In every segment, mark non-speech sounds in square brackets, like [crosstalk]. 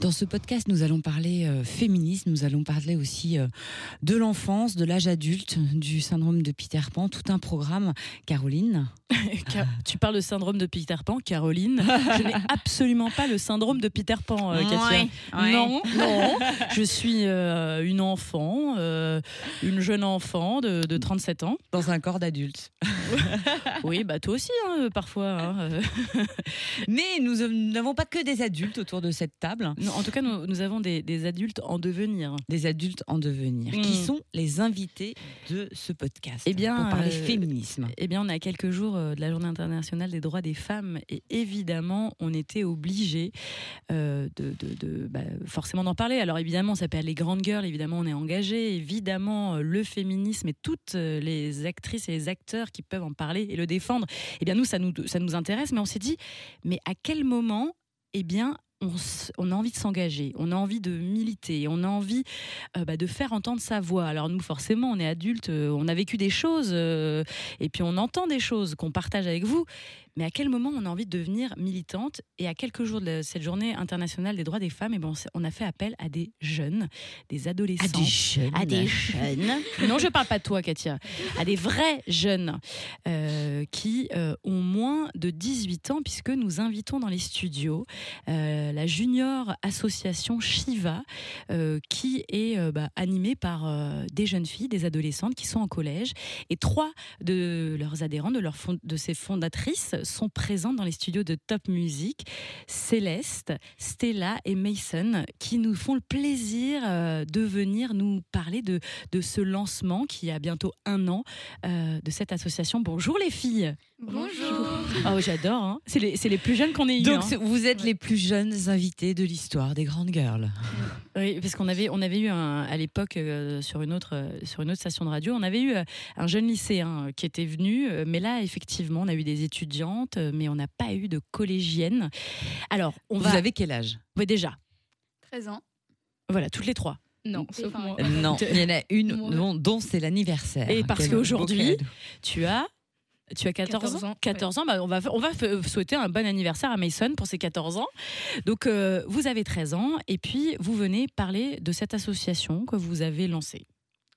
Dans ce podcast, nous allons parler euh, féminisme, nous allons parler aussi euh, de l'enfance, de l'âge adulte, du syndrome de Peter Pan, tout un programme. Caroline, [laughs] Car- Tu parles de syndrome de Peter Pan, Caroline. [laughs] Je n'ai absolument pas le syndrome de Peter Pan, euh, Katia. Non, non. [laughs] Je suis euh, une enfant, euh, une jeune enfant de, de 37 ans. dans un corps d'adulte. Oui, bah toi aussi, hein, parfois. hein. Mais nous n'avons pas que des adultes autour de cette Non, en tout cas, nous, nous avons des, des adultes en devenir. des adultes en devenir, Mm. qui sont les invités de ce podcast. Eh bien, pour parler euh, féminisme. Eh bien, on est à quelques jours euh, de la Journée internationale des droits des femmes et évidemment, on était obligé de, de- de- bah, forcément d'en parler. Alors évidemment, ça s'appelle les grandes girls. Évidemment, on est engagé. Évidemment, euh, le féminisme et toutes euh, les actrices et les acteurs qui peuvent en parler et le défendre. Eh bien, nous, ça nous, ça nous intéresse. Mais on s'est dit, mais à quel moment, eh bien, on, a envie de s'engager, on a envie de militer, on a envie euh, bah, de faire entendre sa voix. Alors nous, forcément, on est adultes, euh, on a vécu des choses, euh, et puis on entend des choses qu'on partage avec vous. Mais à quel moment on a envie de devenir militante Et à quelques jours de cette journée internationale des droits des femmes, eh ben, on a fait appel à des jeunes, des adolescents. jeunes. À des [laughs] jeunes. non, je parle pas de toi, Katia. À des vrais jeunes euh, qui euh, ont moins de 18 ans, puisque nous invitons dans les studios euh, la junior association Shiva, qui est bah, animée par des jeunes filles, des adolescentes qui sont en collège. Et trois de leurs adhérents, de, leurs de ces fondatrices, sont présentes dans les studios de Top Music. Céleste, Stella et Mason, qui nous font le plaisir euh, de venir nous parler de, de ce lancement qui a bientôt un an euh, de cette association. Bonjour les filles Bonjour. Oh, j'adore, hein. c'est les, c'est les plus jeunes qu'on ait eu. Donc hein. vous êtes les plus jeunes invités de l'histoire des grandes girls. Oui, parce qu'on avait, on avait eu un, à l'époque euh, sur une autre euh, sur une autre station de radio, on avait eu euh, un jeune lycéen qui était venu, mais là effectivement on a eu des étudiantes, mais on n'a pas eu de collégiennes. Alors on Vous va, avez quel âge? Ouais, déjà, 13 ans. voilà toutes les trois. Non, sauf moi. Non, il y en a une dont, dont c'est l'anniversaire. Et parce qu'aujourd'hui. Tu as tu as 14, 14 ans ans, 14 ans, bah, on va, on va f- souhaiter un bon anniversaire à Mason pour ses 14 ans. Donc, euh, vous avez 13 ans et puis vous venez parler de cette association que vous avez lancée.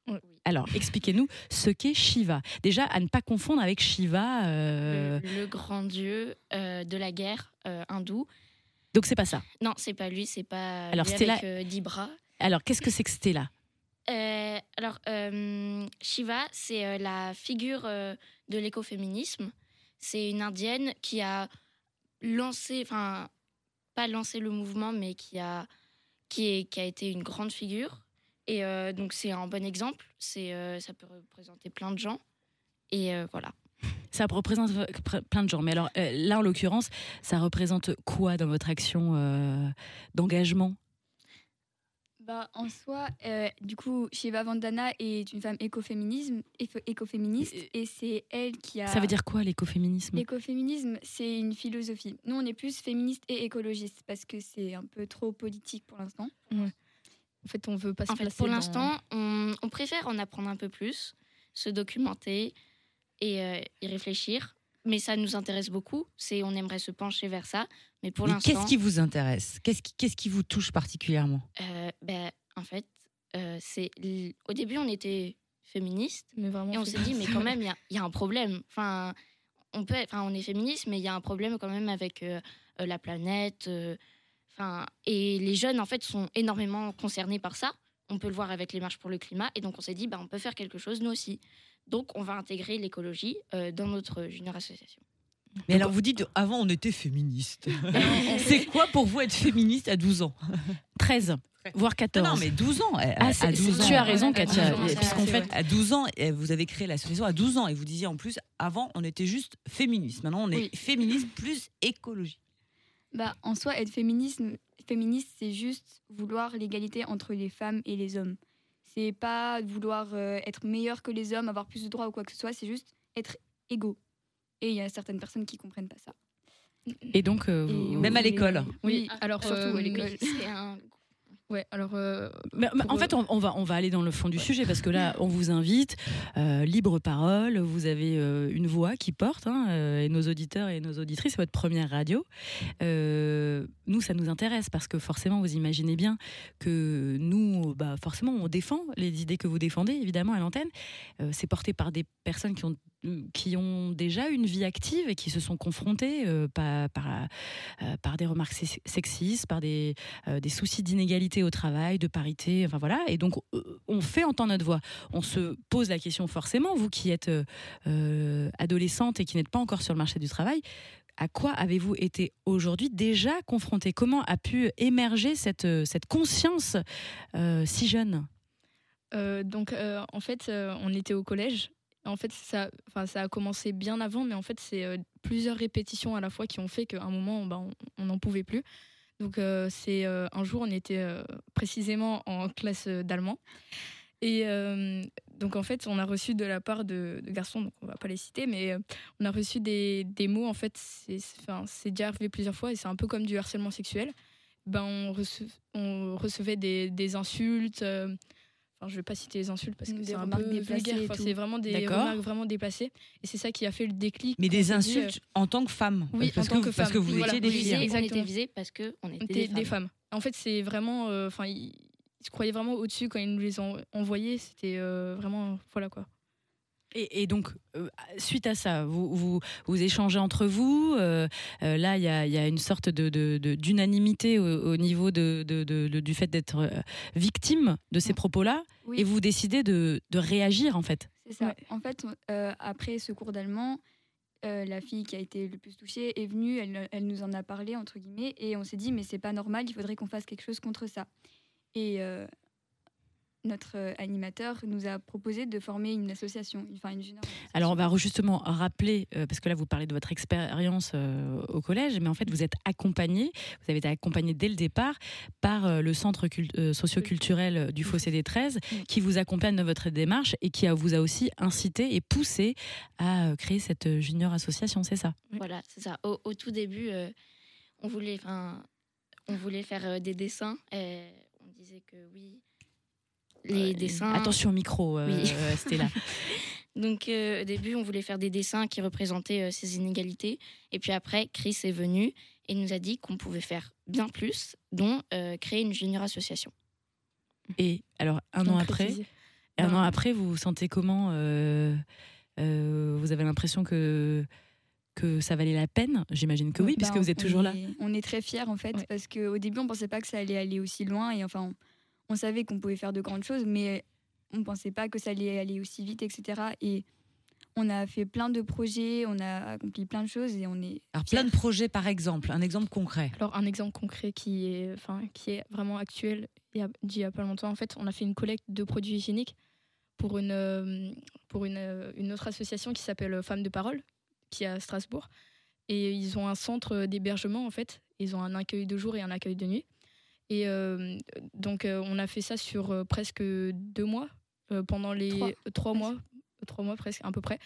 Oui. Alors, expliquez-nous ce qu'est Shiva. Déjà, à ne pas confondre avec Shiva. euh, le, le grand dieu euh, de la guerre euh, hindou. Donc, c'est pas ça. Non, c'est pas lui, c'est pas Alors, lui Stella- avec euh, 10 bras. Alors, qu'est-ce que c'est que Stella Euh, alors, euh, Shiva, c'est euh, la figure euh, de l'écoféminisme. C'est une indienne qui a lancé, enfin, pas lancé le mouvement, mais qui a, qui a été une grande figure. Et euh, donc, c'est un bon exemple. Euh, ça peut représenter plein de gens. Et euh, voilà. [laughs] Ça représente pr- plein de gens. Mais alors, là, en l'occurrence, ça représente quoi dans votre action d'engagement? Bah, en soi, euh, du coup, Shiva Vandana est une femme écoféminisme, éco- écoféministe Et- c'est elle qui a. Ça veut dire quoi l'écoféminisme? L'écoféminisme, c'est une philosophie. Nous, on est plus féministe et écologiste parce que c'est un peu trop politique pour l'instant. En fait, on veut pas se En fait, placer pour dans- l'instant, on, on préfère en apprendre un peu plus, se documenter et euh, y réfléchir. Mais ça nous intéresse beaucoup. C'est, on aimerait se pencher vers ça. Mais pour Mais l'instant, Qu'est-ce qui vous intéresse? Qu'est-ce qui, qu'est-ce qui vous touche particulièrement? Euh, ben, en fait, euh, c'est l- au début, on était féministes Mais vraiment. et on s'est dit, mais quand même, il y a- il y, a un problème. Enfin, on peut, enfin, on est féministe, mais il y a un problème quand même avec euh, euh, la planète. euh, Enfin, et les jeunes, en fait, sont énormément concernés par ça. On peut le voir avec les marches pour le climat. Et donc, on s'est dit, bah, on peut faire quelque chose, nous aussi. Donc, on va intégrer l'écologie euh, dans notre junior association. Mais alors vous dites, avant on était féministe. [laughs] c'est quoi pour vous être féministe à 12 ans? 13, voire 14. Non, mais 12 ans. à- Ah, à c'est- 12 ans. tu as raison, Katia. à 12 ans, c'est Puisqu'en fait. À 12 ans, eh, vous avez créé l'association à 12 ans et vous disiez en plus, avant on était juste féministe. Maintenant on est Oui. féministe plus écologie. Bah, en soi, être féminisme, féministe, c'est juste vouloir l'égalité entre les femmes et les hommes. C'est pas vouloir euh, être meilleur que les hommes, avoir plus de droits ou quoi que ce soit, c'est juste être égaux. Et il y a certaines personnes qui comprennent pas ça. Et donc, euh, Et vous- on Même à l'école. Oui, alors surtout euh, à l'école. Oui, c'est un [laughs] Ouais, alors euh, Mais- mais Pour, en fait, on, on va, on va aller dans le fond du sujet parce que là, on vous invite, euh, libre parole, vous avez euh, une voix qui porte, hein, euh, et nos auditeurs et nos auditrices, c'est votre première radio. Euh, nous, ça nous intéresse parce que forcément, vous imaginez bien que nous, bah, forcément, on défend les idées que vous défendez, évidemment, à l'antenne. Euh, c'est porté par des personnes qui ont, qui ont déjà une vie active et qui se sont confrontées euh, par, euh, par des remarques sex- sexistes, par des, euh, des soucis d'inégalité au travail, de parité, enfin voilà. Et donc, on fait entendre notre voix. On se pose la question forcément, vous qui êtes adolescente et qui n'êtes pas encore sur le marché du travail, à quoi avez-vous été aujourd'hui déjà confronté Comment a pu émerger cette, cette conscience si jeune? Donc, en fait, on était au collège. En fait, ça, enfin, ça a commencé bien avant, mais en fait, c'est euh, plusieurs répétitions à la fois qui ont fait qu'à un moment, bah, on n'en pouvait plus. Donc, euh, c'est euh, un jour, on était précisément en classe d'allemand. Et donc, en fait, on a reçu de la part de, garçons, donc on va pas les citer, mais on a reçu des, mots. En fait, c'est déjà arrivé plusieurs fois et c'est un peu comme du harcèlement sexuel. Ben, on, rece- on recevait des insultes. Euh, Enfin, je vais pas citer les insultes parce que c'est remarques déplacées Enfin, c'est vraiment des remarques vraiment déplacées. Et c'est ça qui a fait le déclic. Mais des dit, euh, insultes en tant que femme. Oui, parce en tant que, que Parce que femme. vous Voilà, étiez des filles. on était visés parce que on était des, femmes. femmes. En fait, c'est vraiment. euh, Enfin, ils, ils se croyaient vraiment au-dessus quand ils nous les ont envoyés. C'était euh, vraiment. Voilà quoi. Et, et donc, euh, suite à ça, vous, vous, vous échangez entre vous. euh, euh, là, il y a, il y a une sorte de, de- de- d'unanimité au, au niveau de, de- de- de- du fait d'être victime de ces propos-là. Oui. Et vous décidez de, de réagir, en fait. C'est ça. Ouais. En fait, euh, après ce cours d'allemand, euh, la fille qui a été le plus touchée est venue, elle, elle nous en a parlé, entre guillemets, et on s'est dit, mais c'est pas normal, il faudrait qu'on fasse quelque chose contre ça. Et euh, notre euh, animateur nous a proposé de former une association, enfin une junior association. Alors, on va justement rappeler, euh, parce que là, vous parlez de votre expérience euh, au collège, mais en fait, vous êtes accompagné, vous avez été accompagné dès le départ par euh, le centre cul- socioculturel du Fossé des 13, qui vous accompagne dans votre démarche et qui a- vous a aussi incité et poussé à créer cette junior association, c'est ça? Voilà, c'est ça. Au, au tout début, euh, on voulait, on voulait faire des dessins. et on disait que oui, les dessins. Attention au micro, euh, Oui. [laughs] euh, Stella. [laughs] Donc euh, au début, on voulait faire des dessins qui représentaient euh, ces inégalités. Et puis après, Chris est venu et nous a dit qu'on pouvait faire bien plus, dont euh, créer une junior association. Et alors, un an après, un Ben, an après, vous vous sentez comment euh, euh, Vous avez l'impression que que ça valait la peine? J'imagine que oui, Bah, puisque vous êtes on toujours là. On est très fiers en fait, Ouais. parce qu'au début on pensait pas que ça allait aller aussi loin, et enfin on, on savait qu'on pouvait faire de grandes choses, mais on pensait pas que ça allait aller aussi vite, etc. Et on a fait plein de projets, on a accompli plein de choses, et on est Alors plein de projets par exemple, un exemple concret. Alors un exemple concret qui est, enfin, qui est vraiment actuel, il y a, d'il y a pas longtemps, en fait, on a fait une collecte de produits hygiéniques pour une, euh, pour une, euh, une autre association qui s'appelle Femmes de Parole, qui est à Strasbourg. Et ils ont un centre d'hébergement, en fait. Ils ont un accueil de jour et un accueil de nuit. Et euh, donc, euh, on a fait ça sur euh, presque deux mois, pendant les Trois. trois mois, trois mois presque, à peu près,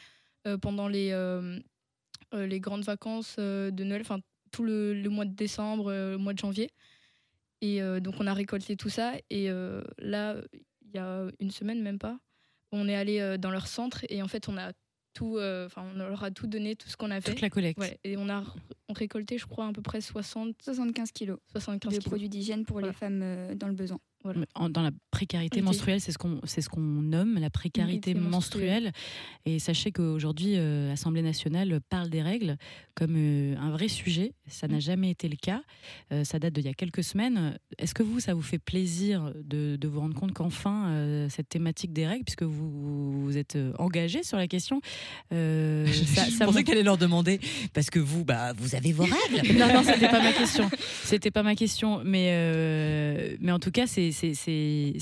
pendant les, les grandes vacances de Noël, enfin tout le, le mois de décembre, le mois de janvier. Et euh, donc on a récolté tout ça. Et euh, là, il y a une semaine, même pas, on est allé euh, dans leur centre et en fait on a tout, enfin on leur a tout donné, tout ce qu'on a fait. Toute la collecte. Ouais, et on a récolté, je crois, à peu près 60, 75 kilos 75 de kilos. produits d'hygiène pour Voilà. les femmes euh, dans le besoin. Dans la précarité menstruelle, c'est ce qu'on c'est ce qu'on nomme la précarité menstruelle. menstruelle. Et sachez qu'aujourd'hui, euh, l'Assemblée nationale parle des règles comme euh, un vrai sujet. Ça n'a jamais été le cas. Euh, ça date d'il y a quelques semaines. Est-ce que vous, ça vous fait plaisir de, de vous rendre compte qu'enfin, euh, cette thématique des règles, puisque vous vous êtes euh, engagé sur la question, euh, [laughs] Je, ça, je ça pensais qu'elle allait leur demander parce que vous, bah, vous avez vos règles. [laughs] non, non, c'était pas ma question. C'était pas ma question. Mais, mais en tout cas, c'est,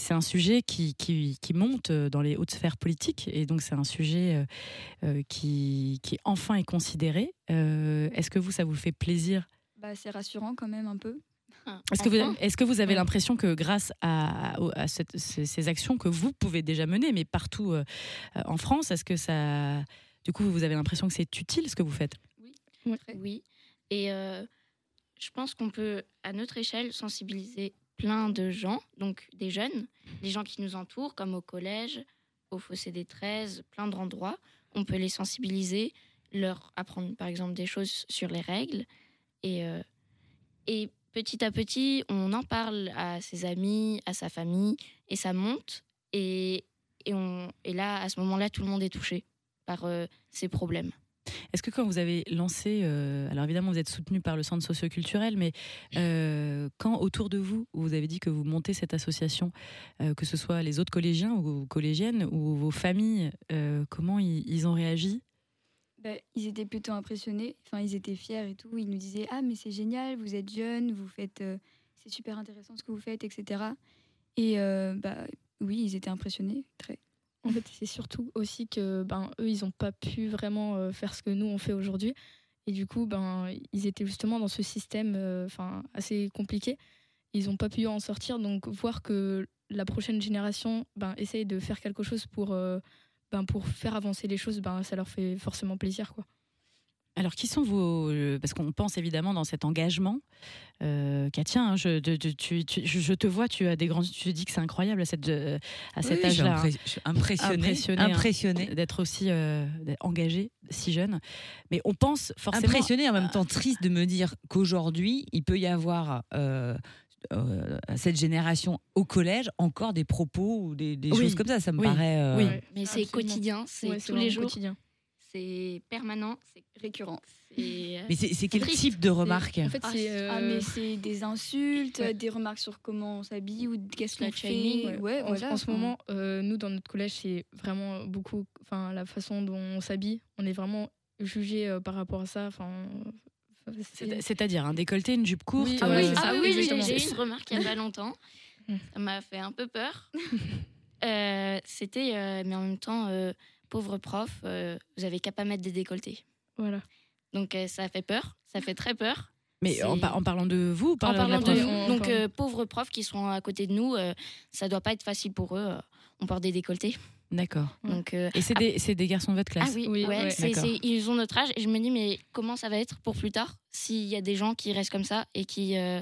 un sujet qui, qui, qui monte dans les hautes sphères politiques. Et donc, c'est un sujet qui, qui enfin est considéré. Est-ce que vous, ça vous fait plaisir Bah, c'est rassurant quand même un peu. est-ce que, vous, Enfin, est-ce que vous avez l'impression que grâce à, à- à cette- ces, actions que vous pouvez déjà mener, mais partout euh, en France, est-ce que ça... Du coup, vous avez l'impression que c'est utile ce que vous faites? Oui. Et euh, je pense qu'on peut, à notre échelle, sensibiliser plein de gens, donc des jeunes, les gens qui nous entourent, comme au collège, au Fossé des 13, plein d'endroits. On peut les sensibiliser, leur apprendre par exemple des choses sur les règles. Et, euh, et petit à petit, on en parle à ses amis, à sa famille, et ça monte. Et, là, à ce moment-là, tout le monde est touché par euh, ces problèmes. Est-ce que quand vous avez lancé, euh, alors évidemment vous êtes soutenu par le centre socioculturel, mais quand autour de vous, vous avez dit que vous montez cette association, que ce soit les autres collégiens ou collégiennes ou vos familles, comment ils ont réagi? Bah, ils étaient plutôt impressionnés, enfin ils étaient fiers et tout. Ils nous disaient ah mais c'est génial, vous êtes jeunes, vous faites, euh, c'est super intéressant ce que vous faites, etc. Et euh, bah oui, ils étaient impressionnés, très. En fait, c'est surtout aussi que ben, eux, ils n'ont pas pu vraiment euh, faire ce que nous, on fait aujourd'hui. Et du coup, ben, ils étaient justement dans ce système euh, enfin, assez compliqué. Ils n'ont pas pu en sortir. Donc, voir que la prochaine génération ben, essaye de faire quelque chose pour, euh, ben, pour faire avancer les choses, ben, ça leur fait forcément plaisir. Quoi. Alors qui sont vos... euh, Parce qu'on pense évidemment dans cet engagement. Euh, Katia, hein, je, de- de- tu- tu- je- je te vois, tu as des grands... Tu dis que c'est incroyable à, cette, euh, à cet Oui, âge-là. impré- je suis impressionnée. Impressionnée, hein. D'être aussi euh, d'être engagé si jeune. Mais on pense forcément. Impressionnée en même temps triste de me dire qu'aujourd'hui, il peut y avoir euh, euh, à cette génération au collège encore des propos ou des, des Oui. choses comme ça. Ça me Oui. paraît. euh, Oui. Mais c'est quotidien, c'est Ouais, tous les jours, quotidien. c'est permanent, c'est Récurrent. euh, Mais c'est quel triste. type de remarques En fait, Ah, c'est. ah, euh, mais c'est des insultes, Ouais. des remarques sur comment on s'habille ou qu'est-ce qu'on fait. Ouais, Ouais, en, voilà. en ce moment, euh, nous dans notre collège, c'est vraiment beaucoup, enfin la façon dont on s'habille, on est vraiment jugé euh, par rapport à ça. Enfin, C'est-à-dire un décolleté, une jupe courte. Oui, Ah euh, oui, ah oui, oui, j'ai eu une remarque il n'y a pas [laughs] longtemps. Ça m'a fait un peu peur. [laughs] Euh, C'était, euh, mais en même temps, euh, pauvre prof, euh, vous avez qu'à pas mettre des décolletés. voilà. Donc euh, ça fait peur, ça fait très peur. Mais en, par- en parlant de vous, ou En par de la parlant de On donc euh, pauvres profs qui sont à côté de nous, euh, ça doit pas être facile pour eux. euh, on porte des décolletés. D'accord. Donc euh, Et c'est des, c'est des garçons de votre classe Ah oui, Oui, ouais, ouais. c'est- D'accord. c'est- ils ont notre âge et je me dis mais comment ça va être pour plus tard s'il y a des gens qui restent comme ça et qui euh,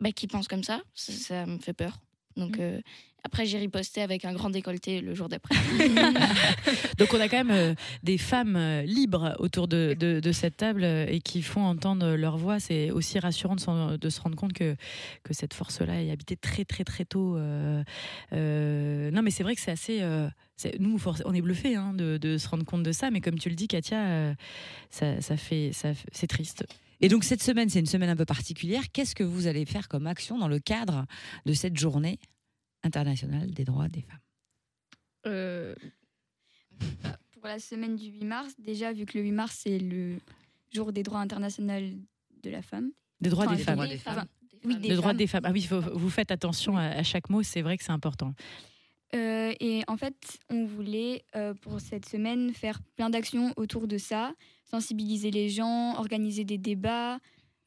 bah, qui pensent comme ça, ça, ça me fait peur. Donc Mm. euh, après j'ai riposté avec un grand décolleté le jour d'après. [laughs] Donc on a quand même euh, des femmes euh, libres autour de, de- de cette table et qui font entendre leur voix. C'est aussi rassurant de, se rendre compte que, que cette force-là est habitée très très très tôt. non mais c'est vrai que c'est assez... nous, on est bluffés hein, de, se rendre compte de ça, mais comme tu le dis, Katia, ça, ça fait, ça, c'est triste. Et donc cette semaine, c'est une semaine un peu particulière. Qu'est-ce que vous allez faire comme action dans le cadre de cette journée internationale des droits des femmes? Euh, Pour la semaine du 8 mars, déjà vu que le 8 mars c'est le jour des droits internationaux de la femme. Des droits Enfin, des des femmes. droits Des femmes. Des Oui, femmes. des droits femmes. des femmes. Ah oui, faut- vous faites attention à, à chaque mot, c'est vrai que c'est important. Euh, et en fait, on voulait euh, pour cette semaine faire plein d'actions autour de ça, sensibiliser les gens, organiser des débats,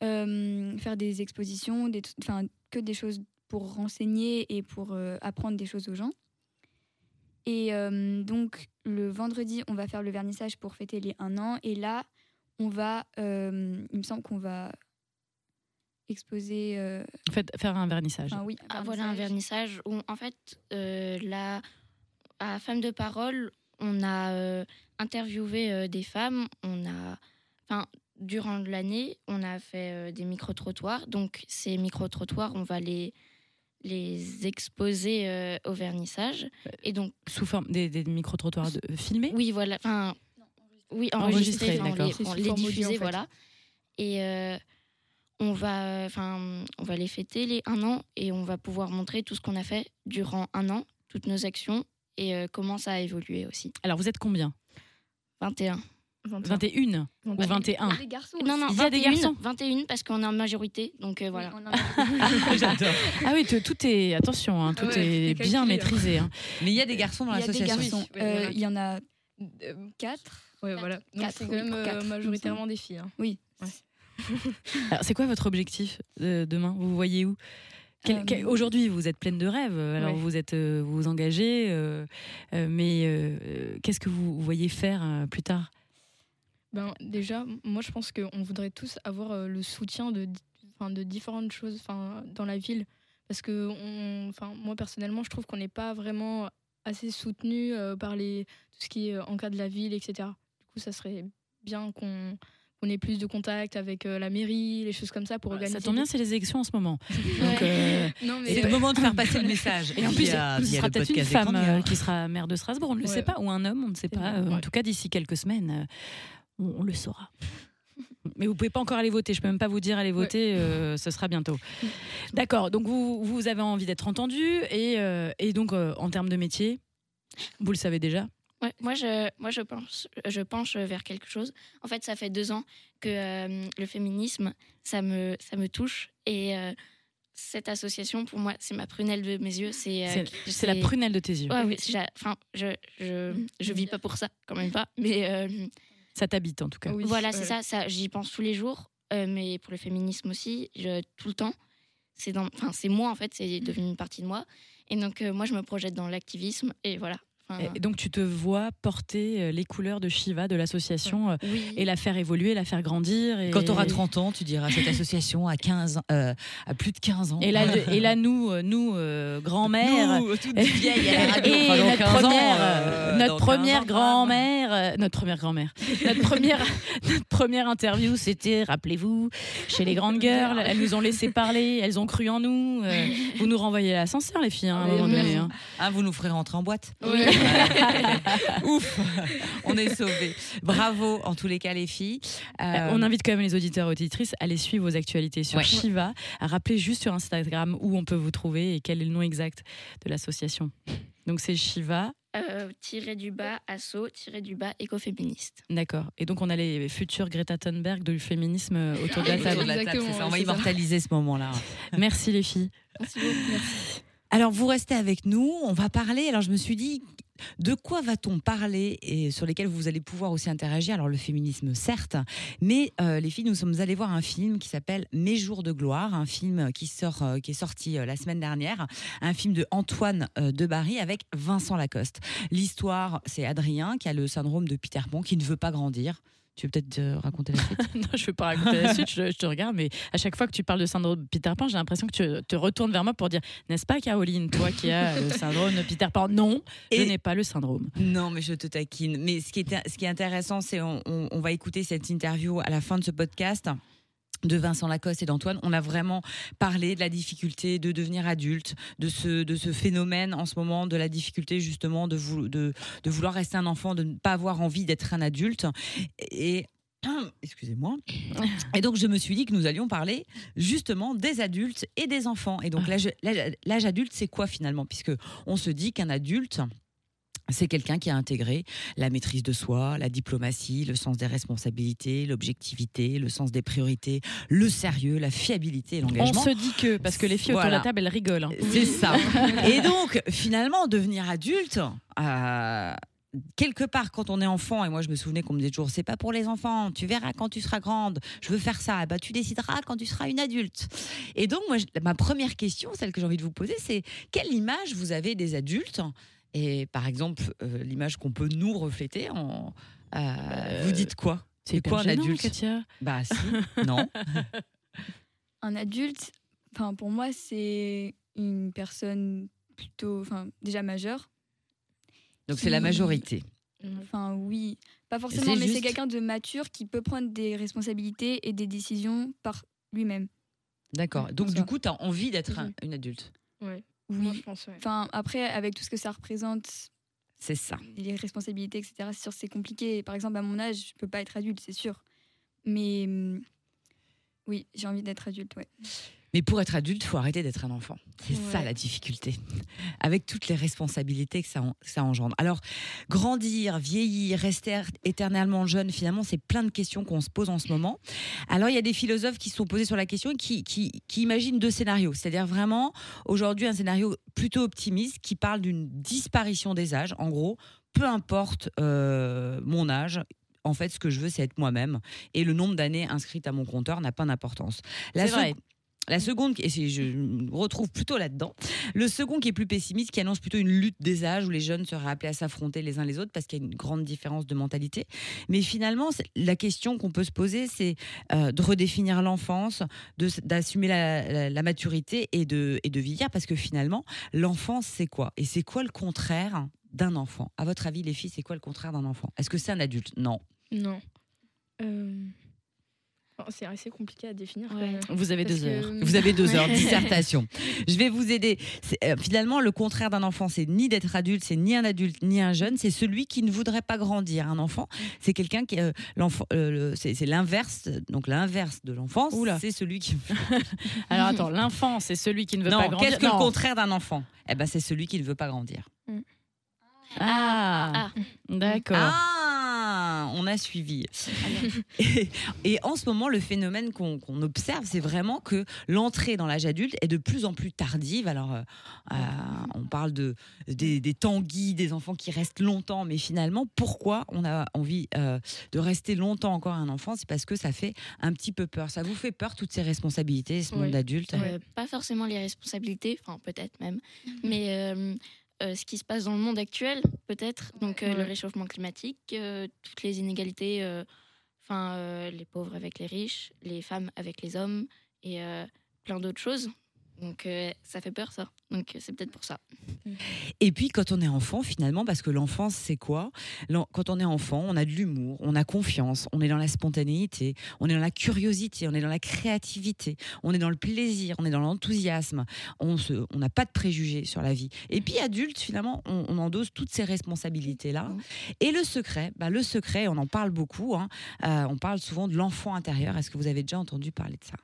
euh, faire des expositions, des, enfin que des choses pour renseigner et pour euh, apprendre des choses aux gens. Et euh, donc le vendredi, on va faire le vernissage pour fêter les un an. Et là, on va, euh, il me semble qu'on va exposer. euh, Faites, faire un vernissage. enfin, oui, Ah, voilà un vernissage où en fait euh, là à Femmes de parole on a euh, interviewé euh, des femmes. On a enfin durant l'année on a fait euh, des micro trottoirs donc ces micro trottoirs on va les les exposer euh, au vernissage. Et donc Sous forme des, des micro-trottoirs de, filmés? Oui voilà. Enfin oui Enregistrés, enregistrés enfin, on d'accord. les, on les en fait. voilà. Et euh, on, va, enfin, on va les fêter les un an et on va pouvoir montrer tout ce qu'on a fait durant un an, toutes nos actions et euh, comment ça a évolué aussi. Alors, vous êtes combien? 21. 21 ou 21 Il y a des garçons. Non, non, Il y a des 21, garçons 21 parce qu'on est en majorité. Donc euh, Oui, voilà. [laughs] J'adore. Ah oui, tout est attention, hein, tout ouais, est bien calculé, maîtrisé. hein. Mais il y a des garçons dans Il y a des l'association. Oui, Euh. Il y en a Euh, quatre. Ouais, voilà. Donc c'est quand oui, même euh, majoritairement des filles. hein. Oui. Alors, c'est quoi votre objectif euh, demain? Vous vous voyez où? Euh, Aujourd'hui, vous êtes pleine de rêves. Alors, Ouais. vous êtes, euh, vous vous engagez, euh, euh, mais euh, euh, qu'est-ce que vous voyez faire euh, plus tard? Ben, déjà, moi je pense qu'on voudrait tous avoir euh, le soutien de, de différentes choses dans la ville. Parce que on, moi personnellement, je trouve qu'on n'est pas vraiment assez soutenu euh, par les, tout ce qui est euh, en cas de la ville, etc. Du coup, ça serait bien qu'on qu'on ait plus de contact avec euh, la mairie, les choses comme ça pour organiser. Ça tombe bien, c'est les élections en ce moment. [laughs] Donc, euh, [laughs] C'est le moment de faire passer le message. Et en plus, via- ce sera peut-être une femme euh, qui sera maire de Strasbourg, on ne le Ouais. sait pas, ou un homme, on ne sait pas. Euh, En tout cas, d'ici quelques semaines, on, on le saura. [laughs] Mais vous pouvez pas encore aller voter. Je peux même pas vous dire aller voter. ce sera bientôt. D'accord. Donc vous, vous avez envie d'être entendu et, et donc en termes de métier, vous le savez déjà. Ouais, moi, je, moi je, pense, je penche vers quelque chose. En fait, ça fait deux ans que euh, le féminisme, ça me, ça me touche. Et euh, cette association, pour moi, c'est ma prunelle de mes yeux. C'est euh, C'est- la prunelle de tes yeux. Ouais, oui, enfin, je, je, je vis pas pour ça, quand même pas. Mais euh, Ça t'habite en tout cas. Oui, voilà, c'est ouais. ça, ça j'y pense tous les jours. euh, mais pour le féminisme aussi, je, tout le temps. C'est dans, enfin, c'est moi en fait, c'est devenu une partie de moi. Et donc, euh, moi, je me projette dans l'activisme. Et voilà. Et donc tu te vois porter euh, les couleurs de Shiva, de l'association, euh, oui. et la faire évoluer, la faire grandir. Et... Quand tu auras 30 ans, tu diras cette association à 15 ans, euh, à plus de 15 ans. Et là, et là nous, euh, nous euh, grand-mère, et enfin, notre 15 ans, première, euh, notre dans 15 première ans, grand-mère, euh, notre première grand-mère, notre première, [laughs] notre première interview, c'était, rappelez-vous, chez les grandes girls. Elles nous ont laissé parler, elles ont cru en nous. euh, vous nous renvoyez à l'ascenseur, les filles, hein, à un moment donné. hein. Ah, vous nous ferez rentrer en boîte. Oui. [laughs] Ouf, on est sauvés. Bravo en tous les cas les filles. Euh, On invite quand même les auditeurs et auditrices à aller suivre vos actualités sur Ouais. Shiva, à rappeler juste sur Instagram où on peut vous trouver et quel est le nom exact de l'association. Donc c'est Shiva, Euh, tiré du bas, assaut, tiré du bas, écoféministe. d'accord. Et donc on a les futurs Greta Thunberg du féminisme autour de la autour de table. la table, Exactement, c'est ça. On va ça. immortaliser ce moment-là. Merci les filles. Merci beaucoup. Merci. Alors vous restez avec nous, on va parler. Alors je me suis dit, de quoi va-t-on parler et sur lesquels vous allez pouvoir aussi interagir? Alors le féminisme certes, mais euh, les filles, nous sommes allés voir un film qui s'appelle Mes jours de gloire, un film qui sort, euh, qui est sorti euh, la semaine dernière, un film de Antoine euh, Debarry avec Vincent Lacoste. L'histoire, c'est Adrien qui a le syndrome de Peter Pan, qui ne veut pas grandir. Tu veux peut-être euh, raconter la suite [laughs] non, je ne vais pas raconter la suite, je, je te regarde, mais à chaque fois que tu parles de syndrome Peter Pan, j'ai l'impression que tu te retournes vers moi pour dire N'est-ce pas, Caroline, toi qui as le [laughs] syndrome de Peter Pan? Non, je Et- n'ai pas le syndrome. Non, mais je te taquine. Mais ce qui est, ce qui est intéressant, c'est on, on, on va écouter cette interview à la fin de ce podcast de Vincent Lacoste et d'Antoine, on a vraiment parlé de la difficulté de devenir adulte, de ce, de ce phénomène en ce moment, de la difficulté justement de, vou- de, de vouloir rester un enfant, de ne pas avoir envie d'être un adulte. Et [clears throat] excusez-moi. Et donc je me suis dit que nous allions parler justement des adultes et des enfants. Et donc l'âge l'âge- l'âge adulte, c'est quoi finalement? Puisque on se dit qu'un adulte c'est quelqu'un qui a intégré la maîtrise de soi, la diplomatie, le sens des responsabilités, l'objectivité, le sens des priorités, le sérieux, la fiabilité et On l'engagement. se dit que, parce que les filles autour de Voilà. la table, elles rigolent. hein. C'est ça. [laughs] Et donc, finalement, devenir adulte, euh, quelque part, quand on est enfant, et moi je me souvenais qu'on me disait toujours, c'est pas pour les enfants, tu verras quand tu seras grande, je veux faire ça, Eh ben, tu décideras quand tu seras une adulte. Et donc, moi, je- ma première question, celle que j'ai envie de vous poser, c'est quelle image vous avez des adultes Et par exemple, euh, l'image qu'on peut nous refléter en. euh, vous dites quoi? C'est quoi un adulte? Katia? Bah si, [laughs] non. Un adulte, enfin pour moi, c'est une personne plutôt, enfin déjà majeure. Donc c'est la majorité. Enfin oui, pas forcément, mais c'est quelqu'un de mature qui peut prendre des responsabilités et des décisions par lui-même. D'accord. Donc du coup, tu as envie d'être un- Mhm. une adulte? Ouais. Oui. Moi, je pense. ouais. Enfin après, avec tout ce que ça représente, C'est ça. les responsabilités, etc. C'est sûr, c'est compliqué. Par exemple, à mon âge, je peux pas être adulte, c'est sûr. Mais hum, Oui, j'ai envie d'être adulte, ouais. Mais pour être adulte, il faut arrêter d'être un enfant. C'est ça la difficulté, [laughs] avec toutes les responsabilités que ça, en- ça engendre. Alors, grandir, vieillir, rester er- éternellement jeune, finalement, c'est plein de questions qu'on se pose en ce moment. Alors, il y a des philosophes qui se sont posés sur la question et qui, qui, qui imaginent deux scénarios. C'est-à-dire vraiment, aujourd'hui, un scénario plutôt optimiste qui parle d'une disparition des âges. En gros, peu importe euh, mon âge, en fait, ce que je veux, c'est être moi-même. Et le nombre d'années inscrites à mon compteur n'a pas d'importance. La vrai. La seconde, et je me retrouve plutôt là-dedans, le second qui est plus pessimiste, qui annonce plutôt une lutte des âges où les jeunes seraient appelés à s'affronter les uns les autres parce qu'il y a une grande différence de mentalité. Mais finalement, la question qu'on peut se poser, c'est euh, de redéfinir l'enfance, d'assumer la, maturité et de, et vieillir parce que finalement, l'enfance, c'est quoi? Et c'est quoi le contraire d'un enfant? À votre avis, les filles, c'est quoi le contraire d'un enfant? Est-ce que c'est un adulte? Non. Non. Euh, C'est assez compliqué à définir. Ouais. même. Vous avez Parce deux heures. que- [laughs] Vous avez deux heures, dissertation. Je vais vous aider. Euh, finalement, le contraire d'un enfant, c'est ni d'être adulte, c'est ni un adulte, ni un jeune, c'est celui qui ne voudrait pas grandir. Un enfant, c'est quelqu'un qui. euh, l'enfant, euh, le- c'est, l'inverse. Donc, l'inverse de l'enfance, Oula. c'est celui qui. [laughs] Alors attends, l'enfant, c'est celui qui ne veut non, pas grandir. qu'est-ce que le contraire d'un enfant? Eh ben, c'est celui qui ne veut pas grandir. Ah, Ah. d'accord. Ah, on a suivi. [laughs] Et, et en ce moment, le phénomène qu'on observe, c'est vraiment que l'entrée dans l'âge adulte est de plus en plus tardive. Alors, euh, euh, on parle de, des, des tanguis, des enfants qui restent longtemps, mais finalement, pourquoi on a envie euh, de rester longtemps encore un enfant? C'est parce que ça fait un petit peu peur. Ça vous fait peur, toutes ces responsabilités, ce monde Oui. Euh, pas forcément les responsabilités, enfin peut-être même, mais euh, ce qui se passe dans le monde actuel, peut-être. Donc euh, le réchauffement climatique, euh, toutes les inégalités, enfin les pauvres avec les riches, les femmes avec les hommes et plein d'autres choses. Donc euh, ça fait peur ça. Donc euh, c'est peut-être pour ça. Et puis quand on est enfant, finalement, parce que l'enfance, c'est quoi? Quand on est enfant, on a de l'humour, on a confiance, on est dans la spontanéité, on est dans la curiosité, on est dans la créativité, on est dans le plaisir, on est dans l'enthousiasme, on se- on n'a pas de préjugés sur la vie. Et puis adulte, finalement, on, on endosse toutes ces responsabilités-là. Et le secret, bah, le secret, on en parle beaucoup, hein, euh, on parle souvent de l'enfant intérieur. Est-ce que vous avez déjà entendu parler de ça?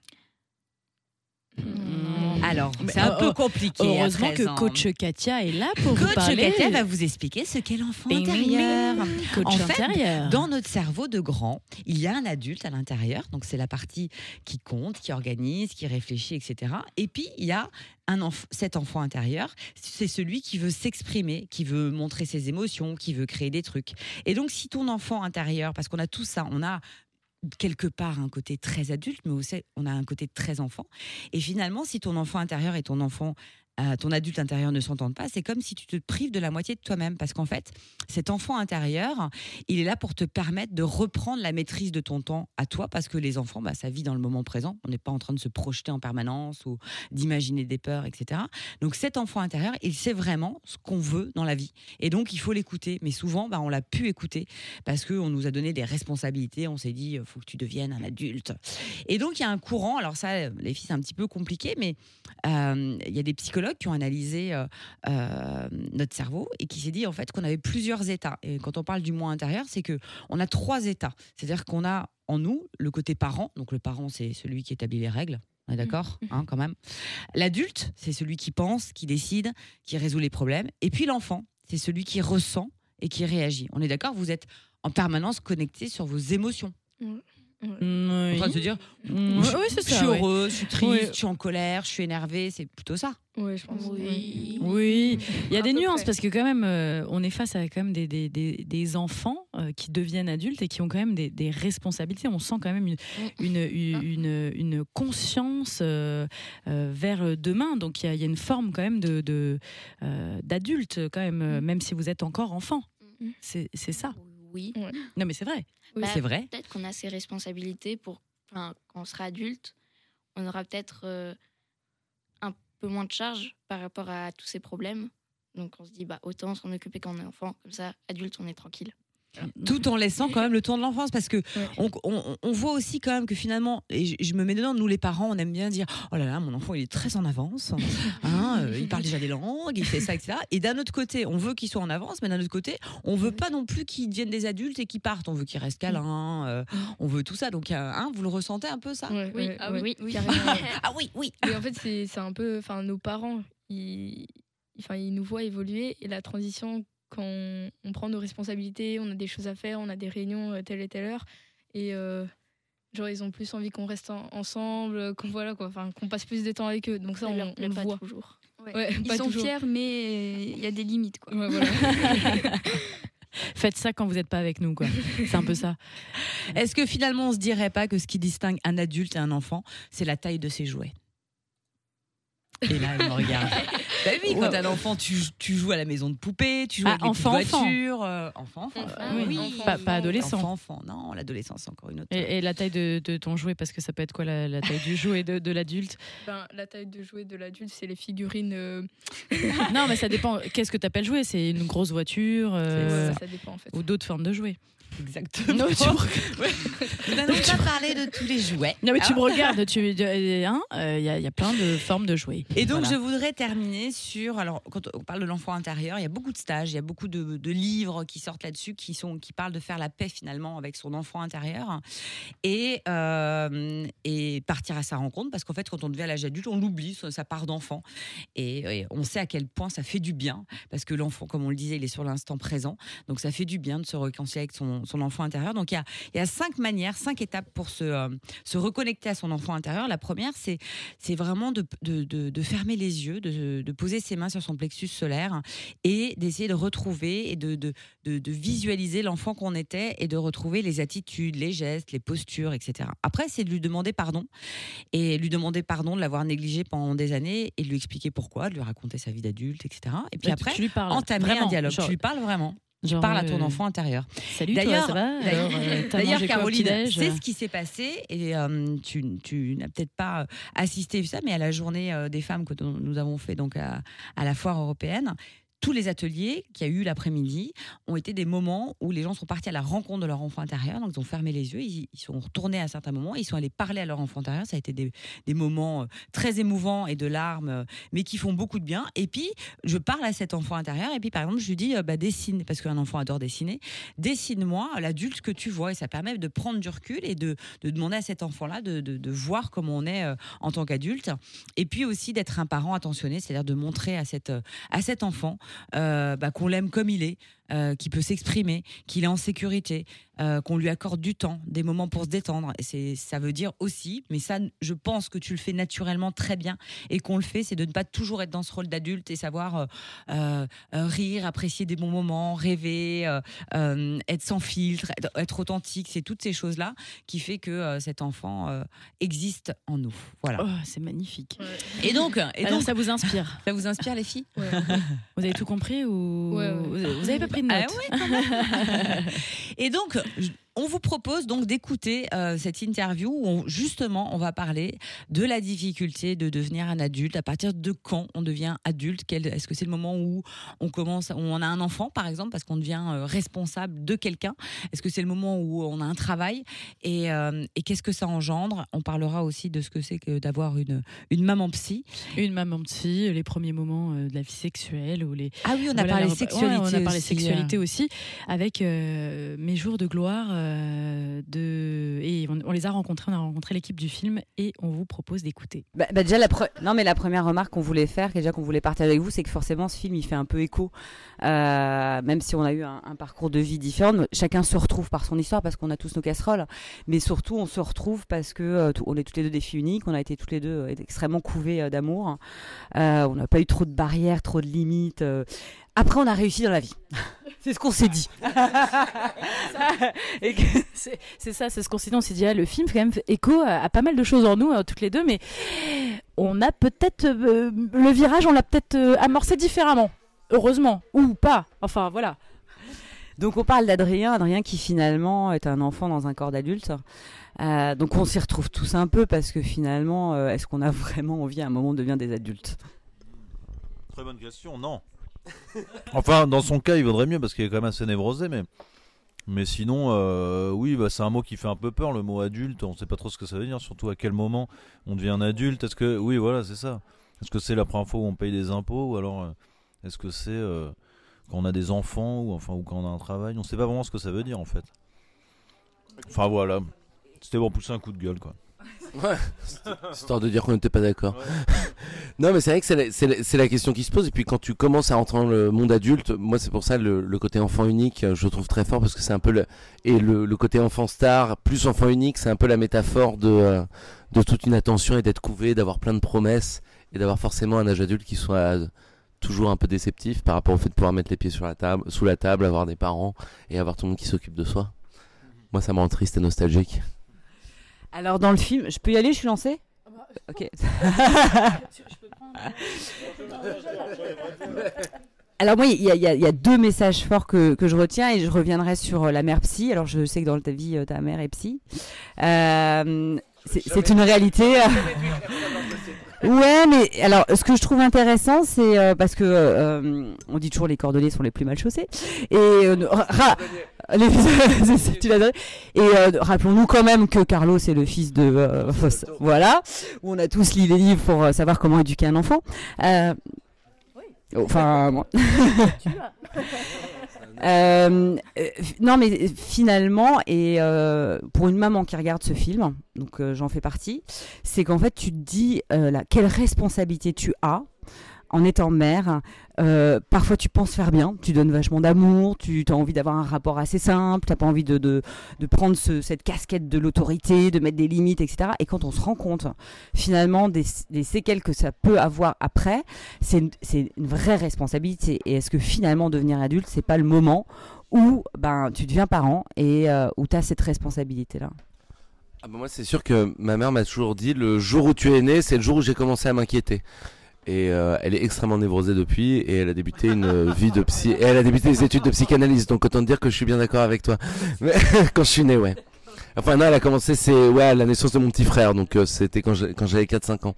Alors, Mais, c'est un euh, peu euh, compliqué. à Heureusement 13 que coach Katia est là pour vous Coach parler. Katia va vous expliquer ce qu'est l'enfant intérieur. Coach En fait, intérieur. Dans notre cerveau de grand, il y a un adulte à l'intérieur, donc c'est la partie qui compte, qui organise, qui réfléchit, etc. Et puis il y a un enf- cet enfant intérieur, c'est celui qui veut s'exprimer, qui veut montrer ses émotions, qui veut créer des trucs. Et donc si ton enfant intérieur, parce qu'on a tout ça, on a quelque part un côté très adulte, mais aussi on a un côté très enfant. Et finalement, si ton enfant intérieur et ton enfant, euh, ton adulte intérieur ne s'entendent pas, c'est comme si tu te prives de la moitié de toi-même, parce qu'en fait, cet enfant intérieur, il est là pour te permettre de reprendre la maîtrise de ton temps à toi, parce que les enfants, bah, ça vit dans le moment présent. On n'est pas en train de se projeter en permanence ou d'imaginer des peurs, etc. Donc cet enfant intérieur, il sait vraiment ce qu'on veut dans la vie, et donc il faut l'écouter. Mais souvent, bah, on l'a pu écouter parce qu'on nous a donné des responsabilités. On s'est dit, il faut que tu deviennes un adulte. Et donc il y a un courant. Alors ça, les filles, c'est un petit peu compliqué, mais euh, il y a des psychologues qui ont analysé euh, euh, notre cerveau et qui s'est dit en fait qu'on avait plusieurs états. Et quand on parle du moi intérieur, c'est que on a trois états. C'est-à-dire qu'on a en nous le côté parent. Donc le parent, c'est celui qui établit les règles. On est d'accord, hein, quand même. L'adulte, c'est celui qui pense, qui décide, qui résout les problèmes. Et puis l'enfant, c'est celui qui ressent et qui réagit. On est d'accord Vous êtes en permanence connecté sur vos émotions. En train de se dire, Mm, je, oui, c'est je ça, suis oui. heureux, je suis triste, Oui. je suis en colère, je suis énervé. C'est plutôt ça. Ouais, je pense. Oui. Oui, il y a À des peu nuances près. parce que quand même, euh, on est face à quand même des, des, des, des enfants euh, qui deviennent adultes et qui ont quand même des, des responsabilités. On sent quand même une, une, une, une- une conscience euh, euh, vers demain. Donc il y a, il y a une forme quand même de, de, euh, d'adulte quand même, euh, même si vous êtes encore enfant. C'est, c'est ça. Oui. Non mais c'est vrai. Bah, c'est vrai. Peut-être qu'on a ces responsabilités pour, enfin, quand on sera adulte, on aura peut-être euh, un peu moins de charge par rapport à tous ces problèmes. Donc on se dit, bah, autant s'en occuper quand on est enfant, comme ça, adulte, on est tranquille. Tout en laissant quand même le temps de l'enfance parce que on, on- on voit aussi quand même que finalement et je, je me mets dedans nous les parents on aime bien dire oh là là mon enfant il est très en avance hein, euh, il parle déjà des langues il fait ça etc et d'un autre côté on veut qu'il soit en avance mais d'un autre côté on veut pas non plus qu'ils deviennent des adultes et qu'ils partent on veut qu'ils restent câlins euh, on veut tout ça. Donc euh, hein, vous le ressentez un peu ça? Ouais, Oui, ouais, ah ouais, oui, oui. [laughs] ah oui oui. Mais en fait, c'est c'est un peu. Enfin, nos parents, ils, enfin, ils nous voient évoluer et la transition, quand on, on prend nos responsabilités, on a des choses à faire, on a des réunions euh, telle et telle heure. Et euh, genre, ils ont plus envie qu'on reste en- ensemble, qu'on voilà, quoi, enfin, qu'on passe plus de temps avec eux. Donc, ça, on, on le pas voit. toujours. Ouais. Ouais, Ils pas sont toujours. fiers, mais il y a des limites. Quoi. Ouais, voilà. [laughs] Faites ça quand vous n'êtes pas avec nous, quoi. C'est un peu ça. est-ce que finalement on se dirait pas que ce qui distingue un adulte et un enfant c'est la taille de ses jouets? Et là, elle me regarde. Bah oui, quand Ouais. t'es un enfant, tu, tu joues à la maison de poupée, tu joues Ah, avec les enfant, enfant. voitures. euh, enfant, enfant. Enfant, euh, oui. oui. Pas- pas adolescent. Enfant, enfant. Non, l'adolescence, c'est encore une autre. Et, et la taille de, de ton jouet, parce que ça peut être quoi la, la taille du jouet de, de l'adulte? Ben, la taille de jouet de l'adulte, c'est les figurines. euh, Non, mais ça dépend. Qu'est-ce que tu appelles jouet? C'est une grosse voiture euh, ça, ça dépend en fait. ou d'autres formes de jouets Exactement. Non, tu me, [laughs] pas parler de tous les jouets. non, mais tu Ah. me regardes. Tu, euh, [laughs] hein, euh, il y, a- il y a plein de formes de jouets. Et donc, Voilà. je voudrais terminer sur. Alors, quand on parle de l'enfant intérieur, il y a beaucoup de stages, il y a beaucoup de, de livres qui sortent là-dessus, qui, sont, qui parlent de faire la paix finalement avec son enfant intérieur et, euh, et partir à sa rencontre. Parce qu'en fait, quand on devient à l'âge adulte, on l'oublie, sa sa part d'enfant. Et, et on sait à quel point ça fait du bien. Parce que l'enfant, comme on le disait, il est sur l'instant présent. Donc, ça fait du bien de se réconcilier avec son, son enfant intérieur. Donc, il y a, il y a cinq manières, cinq étapes pour se, euh, se reconnecter à son enfant intérieur. La première, c'est c'est vraiment de, de, de- de fermer les yeux, de, de poser ses mains sur son plexus solaire et d'essayer de retrouver et de, de, visualiser l'enfant qu'on était et de retrouver les attitudes, les gestes, les postures, etc. Après, c'est de lui demander pardon et lui demander pardon de l'avoir négligé pendant des années et de lui expliquer pourquoi, de lui raconter sa vie d'adulte, etc. Et puis après, tu lui parles. entamer Vraiment, un dialogue. genre- tu lui parles vraiment. Tu genre, parles à ton euh, enfant intérieur. Salut, toi, ça va d'ailleurs- euh, Caroline, c'est ce qui s'est passé et euh, tu, tu n'as peut-être pas euh, assisté à ça, mais à la journée euh, des femmes que nous nous avons fait donc à, à la foire européenne. Tous les ateliers qu'il y a eu l'après-midi ont été des moments où les gens sont partis à la rencontre de leur enfant intérieur. Donc, ils ont fermé les yeux, ils, sont retournés à certains moments, ils sont allés parler à leur enfant intérieur. Ça a été des, moments euh, très émouvants et de larmes, euh, mais qui font beaucoup de bien. Et puis, je parle à cet enfant intérieur, et puis, par exemple, je lui dis, euh, bah, dessine, parce qu'un enfant adore dessiner dessine-moi l'adulte que tu vois. Et ça permet de prendre du recul et de, de demander à cet enfant-là de, voir comment on est en tant qu'adulte. Et puis aussi d'être un parent attentionné, c'est-à-dire de montrer à cet enfant euh, bah, qu'on l'aime comme il est. euh, qu'il peut s'exprimer, qu'il est en sécurité, euh, qu'on lui accorde du temps, des moments pour se détendre. Et c'est, ça veut dire aussi, mais ça, je pense que tu le fais naturellement très bien et qu'on le fait, c'est de ne pas toujours être dans ce rôle d'adulte et savoir euh, rire, apprécier des bons moments, rêver, euh, euh, être sans filtre, être, être authentique. C'est toutes ces choses-là qui fait que euh, cet enfant euh, existe en nous. Voilà. Oh, c'est magnifique. Et donc, et Alors, donc ça vous inspire [laughs] ça vous inspire les filles? Ouais. Vous avez tout compris ou Ouais, ouais. vous avez pas pris de Ah ouais, quand même. [laughs] Et donc, on vous propose donc d'écouter euh, cette interview où on- justement on va parler de la difficulté de devenir un adulte. À partir de quand on devient adulte? Quel- Est-ce que c'est le moment où on commence, où on a un enfant par exemple parce qu'on devient euh, responsable de quelqu'un? Est-ce que c'est le moment où on a un travail? Et, euh, et qu'est-ce que ça engendre? On parlera aussi de ce que c'est que d'avoir une, une maman psy. Une maman psy, les premiers moments de la vie sexuelle ou les Ah oui, on a Voilà, parlé sexualité. ouais, on a parlé aussi, sexualité aussi, avec mes jours de gloire. Euh. Et on, les a rencontrés, on a rencontré l'équipe du film et on vous propose d'écouter. Bah, bah la non mais la première remarque qu'on voulait faire, déjà qu'on voulait partager avec vous, c'est que forcément ce film il fait un peu écho, Euh, même si on a eu un, parcours de vie différent, chacun se retrouve par son histoire parce qu'on a tous nos casseroles, mais surtout on se retrouve parce que euh, on est toutes les deux des filles uniques, on a été toutes les deux extrêmement couvées d'amour, on n'a pas eu trop de barrières, trop de limites. Après on a réussi dans la vie, c'est ce qu'on s'est dit. [laughs] C'est ça, c'est ce qu'on s'est dit. On s'est dit, ah, le film fait quand même écho à, à pas mal de choses en nous, euh, toutes les deux, mais on a peut-être. euh, le virage, on l'a peut-être euh, amorcé différemment. Heureusement. Ou pas. Enfin, voilà. Donc on parle d'Adrien, Adrien qui finalement est un enfant dans un corps d'adulte. Euh, donc on s'y retrouve tous un peu parce que finalement, euh, est-ce qu'on a [laughs] vraiment envie à un moment de devenir des adultes? Très bonne question, non. [laughs] Enfin, dans son cas, il vaudrait mieux parce qu'il est quand même assez névrosé, mais Mais sinon, euh, oui, bah, c'est un mot qui fait un peu peur, le mot adulte. On sait pas trop ce que ça veut dire, surtout à quel moment on devient un adulte. Est-ce que, oui, voilà, c'est ça. Est-ce que c'est la première fois où on paye des impôts ou alors euh, est-ce que c'est euh, quand on a des enfants ou enfin ou quand on a un travail? On sait pas vraiment ce que ça veut dire en fait. Enfin voilà, c'était pour pousser un coup de gueule quoi. Ouais, [laughs] histoire de dire qu'on n'était pas d'accord. Non, mais c'est vrai que c'est la, question qui se pose. Et puis quand tu commences à rentrer dans le monde adulte, moi c'est pour ça le, côté enfant unique, euh, je le trouve très fort parce que c'est un peu le et le, côté enfant star plus enfant unique, c'est un peu la métaphore de euh, de toute une attention et d'être couvé, d'avoir plein de promesses et d'avoir forcément un âge adulte qui soit euh, toujours un peu déceptif par rapport au fait de pouvoir mettre les pieds sur la table, sous la table, avoir des parents et avoir tout le monde qui s'occupe de soi. Moi, ça me rend triste et nostalgique. Alors dans le film, je peux y aller, je suis lancée? Ok. Alors moi, il y, a- y y deux messages forts que, que je retiens et je reviendrai sur euh, la mère psy. Alors je sais que dans ta vie, euh, ta mère est psy. Euh, c'est une réalité. [laughs] Ouais, mais alors ce que je trouve intéressant, c'est euh, parce que euh, on dit toujours les cordeliers sont les plus mal chaussés. Et euh, ra- les- [laughs] tu. Et euh, rappelons-nous quand même que Carlos est le fils de euh, voilà, où on a tous lu les livres pour euh, savoir comment éduquer un enfant. Euh, Enfin, moi. [laughs] [laughs] Euh, euh, non, mais finalement, et euh, pour une maman qui regarde ce film, donc euh, j'en fais partie, c'est qu'en fait, tu te dis là, quelle responsabilité tu as en étant mère. Euh, parfois, tu penses faire bien, tu donnes vachement d'amour, tu as envie d'avoir un rapport assez simple, tu n'as pas envie de, prendre ce- cette casquette de l'autorité, de mettre des limites, etc. Et quand on se rend compte, finalement, des, séquelles que ça peut avoir après, c'est une, vraie responsabilité. Et est-ce que finalement, devenir adulte, c'est pas le moment où ben, tu deviens parent et euh, où tu as cette responsabilité-là? Ah bah moi, c'est sûr que ma mère m'a toujours dit le jour où tu es né, c'est le jour où j'ai commencé à m'inquiéter. Et euh, elle est extrêmement névrosée depuis et elle a débuté une euh, vie de psy. Et elle a débuté des études de psychanalyse, donc autant te dire que je suis bien d'accord avec toi. Mais [laughs] quand je suis né, ouais. Enfin non, elle a commencé c'est ouais à la naissance de mon petit frère, donc euh, c'était quand j'avais 4-5 ans.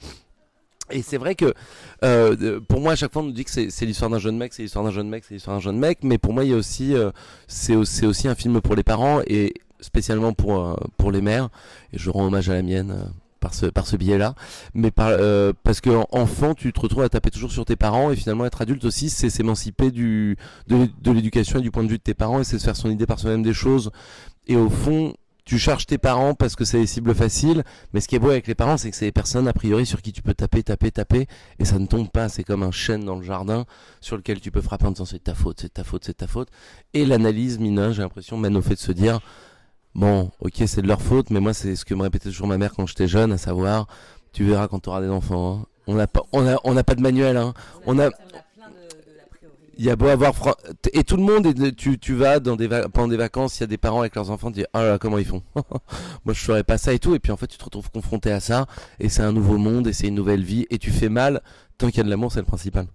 Et c'est vrai que euh, pour moi à chaque fois on nous dit que c'est l'histoire d'un jeune mec, c'est l'histoire d'un jeune mec, c'est l'histoire d'un jeune mec, mais pour moi il y a aussi euh, c'est au- c'est aussi un film pour les parents et spécialement pour euh, pour les mères. Et je rends hommage à la mienne par ce par ce biais-là, mais par euh, parce que en- enfant tu te retrouves à taper toujours sur tes parents et finalement être adulte aussi c'est s'émanciper du de, de l'éducation et du point de vue de tes parents et c'est se faire son idée par soi-même des choses. Et au fond tu charges tes parents parce que c'est des cibles faciles, mais ce qui est beau avec les parents, c'est que c'est des personnes a priori sur qui tu peux taper, taper, taper, et ça ne tombe pas. C'est comme un chêne dans le jardin sur lequel tu peux frapper en disant c'est ta faute, c'est ta faute, c'est ta faute. Et l'analyse, Mina, j'ai l'impression, mène au fait de se dire bon, ok, c'est de leur faute, mais moi, c'est ce que me répétait toujours ma mère quand j'étais jeune, à savoir, tu verras quand tu auras des enfants. hein. On n'a pas, on a, on n'a pas de manuel. Hein. On a, il y a beau avoir et tout le monde est- tu tu vas dans des pendant des vacances, il y a des parents avec leurs enfants, tu dis oh là là, comment ils font? [laughs] Moi je ferais pas ça et tout et puis en fait tu te retrouves confronté à ça et c'est un nouveau monde et c'est une nouvelle vie et tu fais mal tant qu'il y a de l'amour, c'est le principal.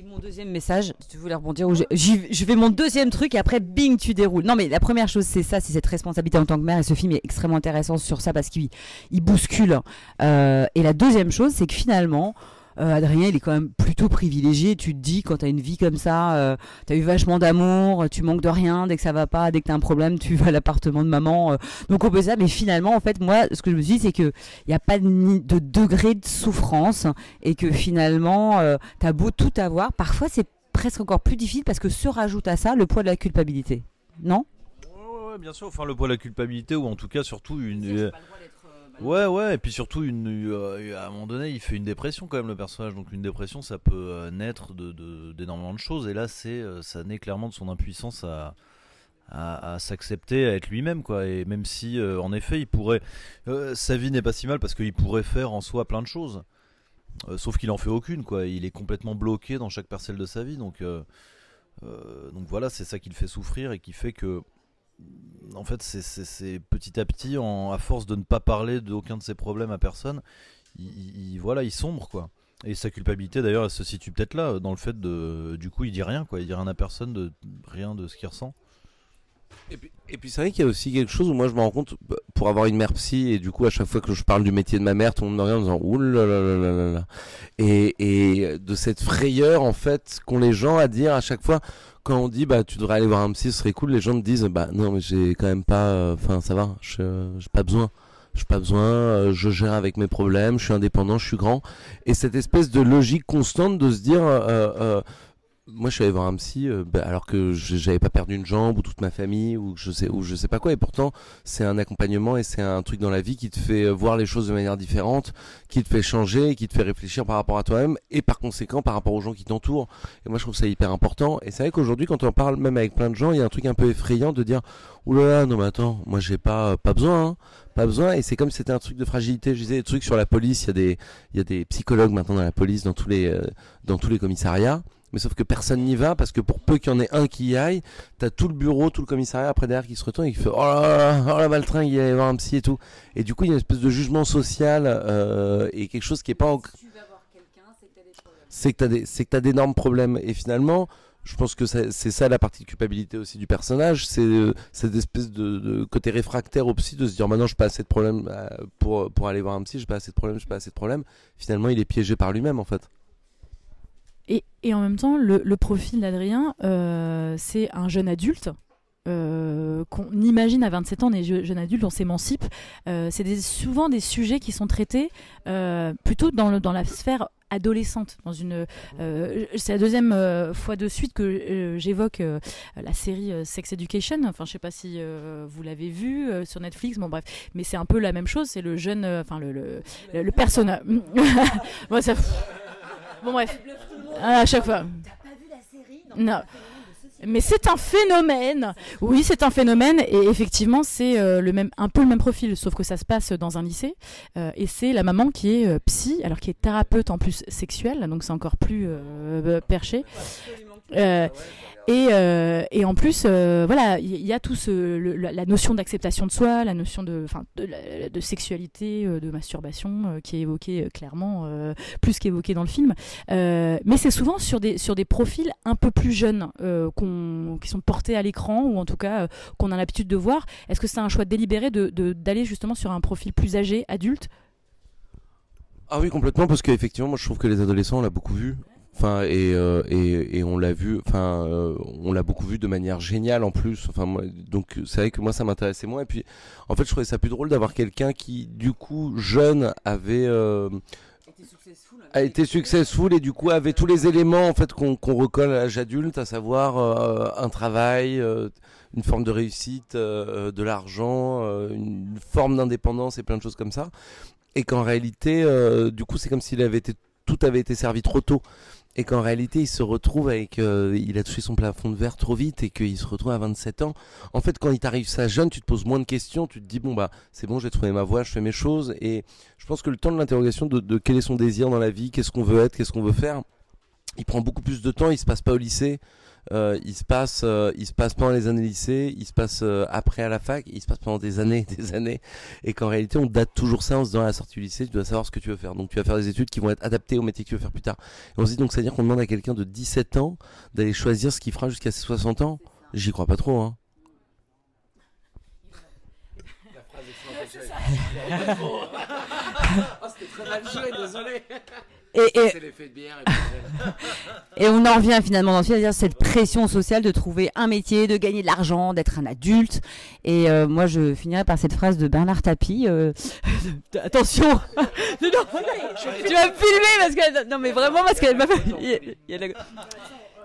Et mon deuxième message, tu voulais rebondir, où je, je fais mon deuxième truc et après, bing, tu déroules. Non, mais la première chose, c'est ça, c'est cette responsabilité en tant que mère. Et ce film est extrêmement intéressant sur ça parce qu'il il bouscule. Euh, et la deuxième chose, c'est que finalement, euh, Adrien, il est quand même plutôt privilégié. Tu te dis, quand tu as une vie comme ça, euh, tu as eu vachement d'amour, tu manques de rien. Dès que ça va pas, dès que tu as un problème, tu vas à l'appartement de maman. euh. donc on peut ça. Mais finalement, en fait, moi, ce que je me suis dit, c'est qu'il n'y a pas de, ni- de degré de souffrance et que finalement, euh, tu as beau tout avoir, parfois c'est presque encore plus difficile parce que se rajoute à ça le poids de la culpabilité. Non? Bien sûr. Enfin, le poids de la culpabilité, ou en tout cas, surtout une. euh, Ouais, ouais, et puis surtout, euh, à un moment donné, il fait une dépression quand même, le personnage. Donc, une dépression, ça peut euh, naître de- de- d'énormément de, choses. Et là, c'est, euh, ça naît clairement de son impuissance à, à, s'accepter, à être lui-même, quoi. Et même si, en effet, il pourrait. sa vie n'est pas si mal parce qu'il pourrait faire en soi plein de choses. Sauf qu'il en fait aucune, quoi. Il est complètement bloqué dans chaque parcelle de sa vie. Donc, donc voilà, c'est ça qui le fait souffrir et qui fait que en fait, c'est- petit à petit, à force de ne pas parler d'aucun de ses problèmes à personne, il- voilà, il sombre quoi. Et sa culpabilité d'ailleurs, elle se situe peut-être là, dans le fait de, du coup, il dit rien quoi, il dit rien à personne de rien de ce qu'il ressent. Et puis, puis c'est vrai qu'il y a aussi quelque chose où moi je me rends compte, bah, pour avoir une mère psy, et du coup à chaque fois que je parle du métier de ma mère, tout le monde me regarde en disant là. Et, et de cette frayeur en fait qu'ont les gens à dire à chaque fois quand on dit bah tu devrais aller voir un psy, ce serait cool, les gens te disent bah non mais j'ai quand même pas, euh, enfin ça va, j'ai pas besoin. J'ai pas besoin, euh, je gère avec mes problèmes, je suis indépendant, je suis grand. Et cette espèce de logique constante de se dire, euh, euh, moi je suis allé voir un psy euh, bah, alors que j'avais pas perdu une jambe ou toute ma famille ou je sais ou je sais pas quoi. Et pourtant c'est un accompagnement et c'est un truc dans la vie qui te fait euh, voir les choses de manière différente, qui te fait changer, qui te fait réfléchir par rapport à toi-même et par conséquent par rapport aux gens qui t'entourent. Et moi je trouve ça hyper important. Et c'est vrai qu'aujourd'hui quand on parle même avec plein de gens, il y a un truc un peu effrayant de dire oulala non mais attends, moi j'ai pas pas besoin hein. Pas besoin. Et c'est comme si c'était un truc de fragilité. Je disais des trucs sur la police. Il y a des il y a des psychologues maintenant dans la police dans tous les euh, dans tous les commissariats mais sauf que personne n'y va parce que pour peu qu'il y en ait un qui y aille t'as tout le bureau tout le commissariat après derrière qui se retourne et qui fait oh là là oh la baltringue il y voir un psy et tout et du coup il y a une espèce de jugement social euh, et quelque chose qui est pas en- c'est que t'as des c'est que t'as d'énormes problèmes et finalement je pense que c'est ça la partie de culpabilité aussi du personnage, c'est euh, cette espèce de, de côté réfractaire au psy de se dire maintenant j'ai pas assez de problèmes euh, pour pour aller voir un psy, j'ai pas assez de problèmes, j'ai pas assez de problèmes. Finalement, il est piégé par lui-même en fait. Et, en même temps, le, profil d'Adrien, euh, c'est un jeune adulte. euh, qu'on imagine à 27 ans, on est je- jeune adulte, on s'émancipe. Euh, c'est des- souvent des sujets qui sont traités plutôt dans, la sphère adolescente. Dans une, c'est la deuxième fois de suite que j'évoque la série Sex Education. Enfin, je sais pas si vous l'avez vu sur Netflix. Bon, bref, mais c'est un peu la même chose. C'est le jeune, enfin le, le, le, le personnage. [laughs] Moi, ça. Bon, bref. À chaque fois. Non. Mais c'est un phénomène. Oui, c'est un phénomène et effectivement, c'est euh, le même, un peu le même profil, sauf que ça se passe dans un lycée Euh, et c'est la maman qui est euh, psy, alors qui est thérapeute en plus sexuelle, donc c'est encore plus euh, perché. Et, euh, et en plus, euh, voilà, il y, a tout ce, la, notion d'acceptation de soi, la notion de, de, sexualité, euh, de masturbation, qui est évoquée clairement, plus qu'évoquée dans le film. Mais c'est souvent sur des, sur des profils un peu plus jeunes, qui sont portés à l'écran, ou en tout cas qu'on a l'habitude de voir. Est-ce que c'est un choix délibéré de- d'aller justement sur un profil plus âgé, adulte? Ah oui, complètement, parce qu'effectivement, moi je trouve que les adolescents, on l'a beaucoup vu. Enfin, et, euh, et, et on l'a vu, enfin, euh, on l'a beaucoup vu de manière géniale en plus. Enfin, moi, donc c'est vrai que moi ça m'intéressait moins. Et puis, en fait, je trouvais ça plus drôle d'avoir quelqu'un qui, du coup, jeune, avait euh, a été successful et du coup avait tous les éléments en fait qu'on qu'on recolle à l'âge adulte, à savoir euh, un travail, euh, une forme de réussite, euh, de l'argent, euh, une forme d'indépendance et plein de choses comme ça. Et qu'en réalité, euh, du coup, c'est comme s'il avait été tout avait été servi trop tôt. Et qu'en réalité, il se retrouve avec, euh, il a touché son plafond de verre trop vite et qu'il se retrouve à 27 ans. En fait, quand il t'arrive ça jeune, tu te poses moins de questions, tu te dis bon bah c'est bon, j'ai trouvé ma voie, je fais mes choses. Et je pense que le temps de l'interrogation de, de quel est son désir dans la vie, qu'est-ce qu'on veut être, qu'est-ce qu'on veut faire, il prend beaucoup plus de temps. Il se passe pas au lycée, euh, il se passe, euh, il se passe pendant les années lycée, il se passe euh, après à la fac, il se passe pendant des années, [laughs] des années, et qu'en réalité on date toujours ça en se disant à la sortie du lycée, tu dois savoir ce que tu veux faire. Donc tu vas faire des études qui vont être adaptées au métier que tu veux faire plus tard. Et on se dit donc c'est à dire qu'on demande à quelqu'un de 17 ans d'aller choisir ce qu'il fera jusqu'à ses 60 ans. J'y crois pas trop. Hein. [laughs] c'était très mal joué, désolé. Et, et- de bière. [laughs] Et on en revient finalement dans le film, c'est-à-dire cette pression sociale de trouver un métier, de gagner de l'argent, d'être un adulte. Et euh, moi, je finirai par cette phrase de Bernard Tapie. euh, [laughs] Attention [laughs] Non, Tu vas me filmer parce que... Non mais vraiment parce qu'elle m'a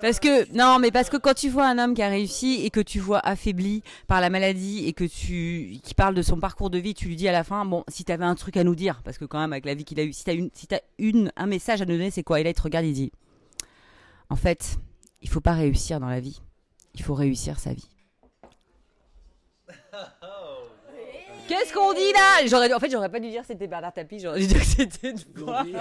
Parce que non, mais parce que quand tu vois un homme qui a réussi et que tu vois affaibli par la maladie et que tu qui parle de son parcours de vie, tu lui dis à la fin bon, si t'avais un truc à nous dire, parce que quand même avec la vie qu'il a eu, si t'as une, si t'as une un message à nous donner, c'est quoi? Et là il te regarde, il dit en fait, il faut pas réussir dans la vie, il faut réussir sa vie. [laughs] Qu'est-ce qu'on dit là? J'aurais, en fait, j'aurais pas dû dire que c'était Bernard Tapie, j'aurais dû dire que c'était toi. [laughs]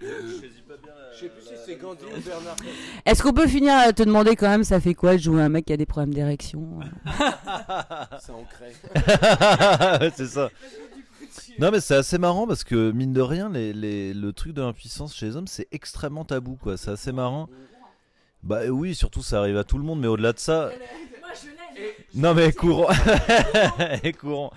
Je sais plus si c'est Gandhi ou Bernard. Est-ce qu'on peut finir à te demander quand même, ça fait quoi de jouer un mec qui a des problèmes d'érection [laughs] C'est ancré. [laughs] c'est ça. Non mais c'est assez marrant parce que mine de rien les, les- le truc de l'impuissance chez les hommes c'est extrêmement tabou quoi c'est assez marrant bah oui surtout ça arrive à tout le monde mais au-delà de ça Non mais courant. [laughs] Et courant.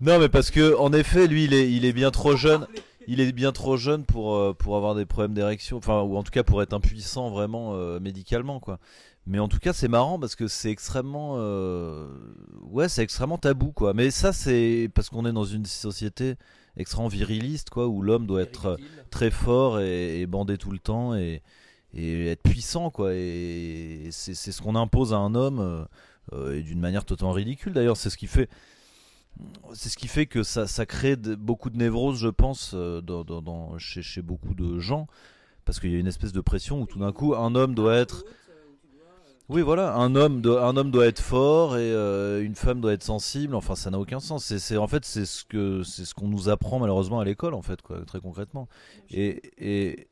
Non mais parce que en effet lui il est, il est bien trop jeune. Il est bien trop jeune pour, euh, pour avoir des problèmes d'érection, enfin ou en tout cas pour être impuissant vraiment euh, médicalement quoi. Mais en tout cas c'est marrant parce que c'est extrêmement euh, ouais c'est extrêmement tabou quoi. Mais ça c'est parce qu'on est dans une société extrêmement viriliste quoi où l'homme doit être très fort et, et bandé tout le temps et, et être puissant quoi. Et c'est ce qu'on impose à un homme euh, euh, et d'une manière totalement ridicule d'ailleurs. C'est ce qui fait c'est ce qui fait que ça, ça crée beaucoup de névroses, je pense, euh, dans, chez, chez beaucoup de gens. Parce qu'il y a une espèce de pression où tout d'un coup, un homme doit être. Oui, voilà, un homme, doit, un homme doit être fort et une femme doit être sensible. Enfin, ça n'a aucun sens. C'est, en fait, c'est ce que c'est ce qu'on nous apprend malheureusement à l'école, en fait, quoi, très concrètement. Et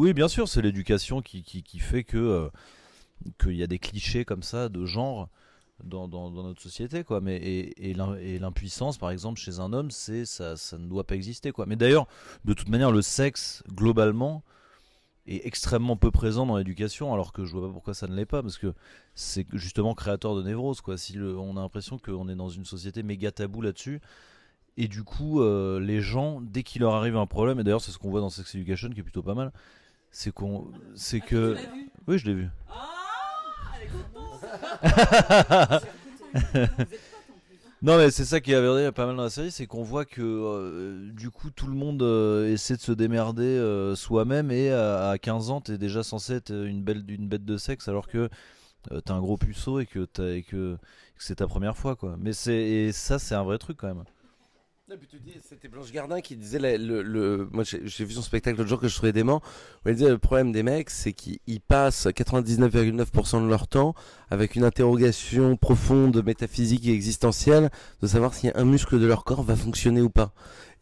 oui, bien sûr, c'est l'éducation qui, qui, fait que euh, qu'il y a des clichés comme ça de genre dans, dans, notre société quoi. Mais et, et l'im- et l'impuissance par exemple chez un homme c'est ça ça ne doit pas exister quoi. Mais d'ailleurs de toute manière le sexe globalement est extrêmement peu présent dans l'éducation alors que je vois pas pourquoi ça ne l'est pas parce que c'est justement créateur de névrose quoi. Si le- on a l'impression qu'on est dans une société méga tabou là-dessus et du coup euh, les gens dès qu'il leur arrive un problème et d'ailleurs c'est ce qu'on voit dans Sex Education qui est plutôt pas mal c'est qu'on c'est que oui je l'ai vu [laughs] non mais c'est ça qui est avéré pas mal dans la série, c'est qu'on voit que euh, du coup tout le monde euh, essaie de se démerder euh, soi-même et à, à 15 ans t'es déjà censé être une, belle, une bête de sexe alors que t'as un gros puceau et que, t'as- et que, que c'est ta première fois quoi. Mais c'est et ça c'est un vrai truc quand même. C'était Blanche Gardin qui disait le, moi j'ai vu son spectacle l'autre jour que je trouvais dément où elle disait le problème des mecs c'est qu'ils ils passent 99,9% de leur temps avec une interrogation profonde métaphysique et existentielle de savoir si un muscle de leur corps va fonctionner ou pas.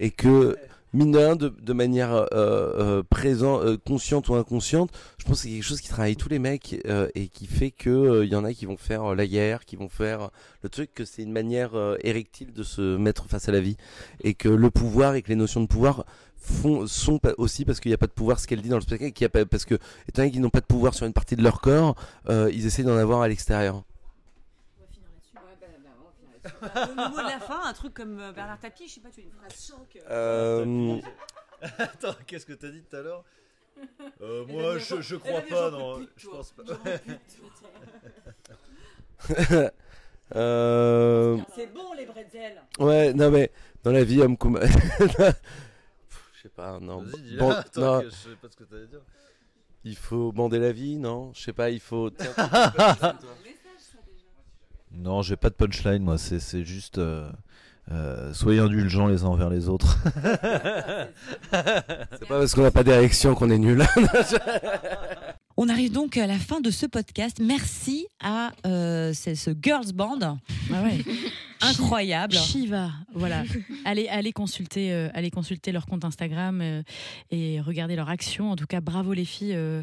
Et que mine de de, de manière euh, euh, euh, consciente ou inconsciente, je pense que c'est quelque chose qui travaille tous les mecs euh, et qui fait que euh, il y en a qui vont faire euh, la guerre, qui vont faire le truc que c'est une manière euh, érectile de se mettre face à la vie. Et que le pouvoir et que les notions de pouvoir font sont aussi parce qu'il n'y a pas de pouvoir ce qu'elle dit dans le spectacle qu'il y a pas, parce que étant donné qu'ils n'ont pas de pouvoir sur une partie de leur corps euh, ils essaient d'en avoir à l'extérieur Au mot de la fin, un truc comme euh, Bernard Tapie, je sais pas, tu as une phrase choc. Euh, [laughs] Attends, qu'est-ce que t'as dit tout à l'heure [laughs] Euh, Moi, je, je crois pas, non. pute, Je pense pas. [laughs] Euh, C'est bon les bretzels. Ouais, non mais dans la vie, homme comme. Je sais pas, non. Vas-y. Ban- Attends, non. que je sais pas ce que t'allais dire. Il faut bander la vie, non? Je sais pas, il faut. Tiens, Non, j'ai pas de punchline, moi. C'est, c'est juste. euh, euh, soyez indulgents les uns envers les autres. [laughs] C'est pas parce qu'on n'a pas d'érection qu'on est nul. [laughs] On arrive donc à la fin de ce podcast. Merci à euh, ce girls band. Ah ouais. Incroyable. Shiva, voilà. [laughs] allez, allez consulter, euh, allez consulter leur compte Instagram euh, et regarder leur action. En tout cas, bravo les filles euh,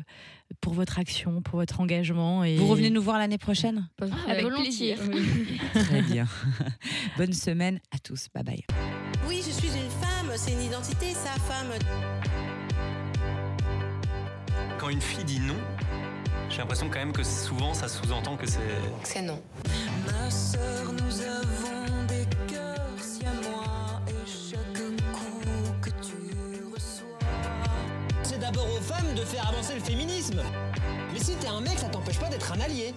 pour votre action, pour votre engagement. Et Vous revenez nous voir l'année prochaine Avec volontiers. plaisir. [laughs] Très bien. [laughs] Bonne semaine à tous. Bye bye. Oui, je suis une femme, c'est une identité, sa femme. Quand une fille dit non, j'ai l'impression quand même que souvent ça sous-entend que c'est. C'est non. Ma sœur, nous avons des cœurs si à moi et chaque coup que tu reçois. C'est d'abord aux femmes de faire avancer le féminisme. Mais si t'es un mec, ça t'empêche pas d'être un allié.